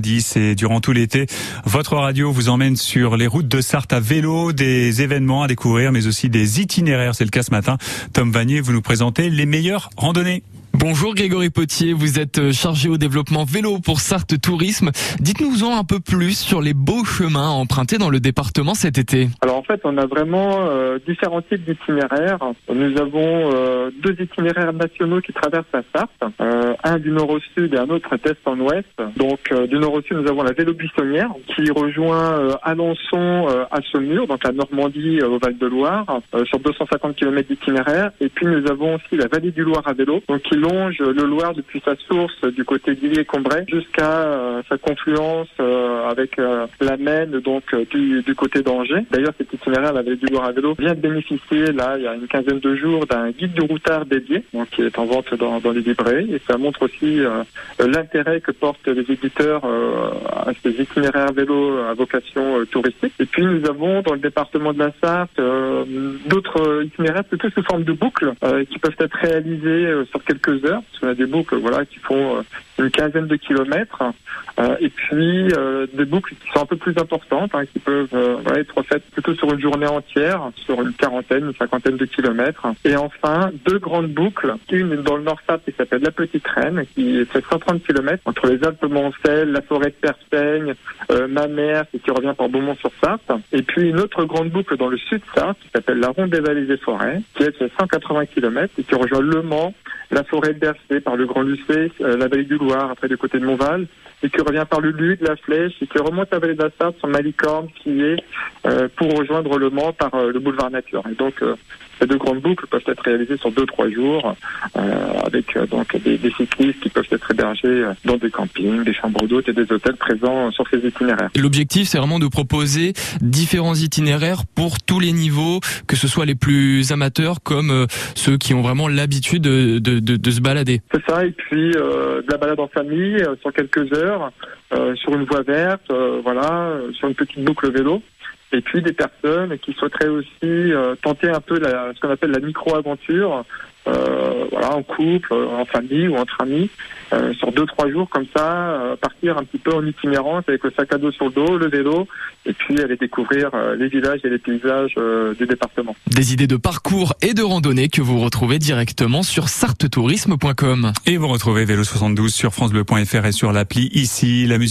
10 et durant tout l'été, votre radio vous emmène sur les routes de Sarthe à vélo, des événements à découvrir, mais aussi des itinéraires. C'est le cas ce matin. Tom Vanier, vous nous présentez les meilleures randonnées. Bonjour Grégory Potier, vous êtes euh, chargé au développement vélo pour Sarthe Tourisme. Dites-nous en un peu plus sur les beaux chemins empruntés dans le département cet été. Alors en fait, on a vraiment euh, différents types d'itinéraires. Nous avons euh, deux itinéraires nationaux qui traversent la Sarthe, un du nord au sud et un autre d'est en ouest. Donc du nord au sud, nous avons la vélo buissonnière qui rejoint Alençon à Saumur, donc la Normandie au Val-de-Loire, sur 250 km d'itinéraire. Et puis nous avons aussi la vallée du Loire à vélo, donc qui longe le Loire depuis sa source du côté d'Illier-Combray jusqu'à euh, sa confluence euh, avec euh, la Maine, donc du, du côté d'Angers. D'ailleurs, cet itinéraire, la vallée du Loire à vélo, vient de bénéficier, là, il y a une quinzaine de jours, d'un guide du routard dédié, donc qui est en vente dans, dans les librairies. Et ça montre aussi l'intérêt que portent les éditeurs à ces itinéraires vélo à vocation touristique. Et puis, nous avons dans le département de la Sarthe d'autres itinéraires plutôt sous forme de boucles qui peuvent être réalisés sur quelques heures, parce qu'on a des boucles voilà, qui font euh, une quinzaine de kilomètres, euh, et puis euh, des boucles qui sont un peu plus importantes, hein, qui peuvent être faites plutôt sur une journée entière, sur une quarantaine, une cinquantaine de kilomètres. Et enfin, deux grandes boucles, une dans le Nord-Sarthe qui s'appelle la Petite Reine, qui fait 130 kilomètres entre les Alpes-Moncel, la forêt de Perspeigne, euh, Mamers, et qui revient par Beaumont-sur-Sarthe. Et puis une autre grande boucle dans le Sud-Sarthe qui s'appelle la Ronde des Vallées des Forêts, qui est fait 180 kilomètres et qui rejoint Le Mans, la forêt de Bercé, par le Grand Lucé, euh, la vallée du Loire, après du côté de Montval, et qui revient par le Lude, la Flèche, et qui remonte la vallée de la sur Malicorne, qui est euh, pour rejoindre Le Mans par euh, le boulevard Nature. Et donc, ces deux grandes boucles peuvent être réalisées sur deux trois jours, avec donc des, des, cyclistes qui peuvent être hébergés dans des campings, des chambres d'hôtes et des hôtels présents sur ces itinéraires. L'objectif, c'est vraiment de proposer différents itinéraires pour tous les niveaux, que ce soit les plus amateurs comme ceux qui ont vraiment l'habitude de, de, de, de se balader. C'est ça, et puis euh, de la balade en famille euh, sur quelques heures, euh, sur une voie verte, voilà, sur une petite boucle vélo. Et puis des personnes qui souhaiteraient aussi tenter un peu la, ce qu'on appelle la micro-aventure, euh, voilà, en couple, en famille ou entre amis, euh, sur deux trois jours comme ça, euh, partir un petit peu en itinérance avec le sac à dos sur le dos, le vélo, et puis aller découvrir les villages et les paysages du département. Des idées de parcours et de randonnée que vous retrouvez directement sur sartetourisme.com. Et vous retrouvez Vélo 72 sur francebleu.fr et sur l'appli ici. La musique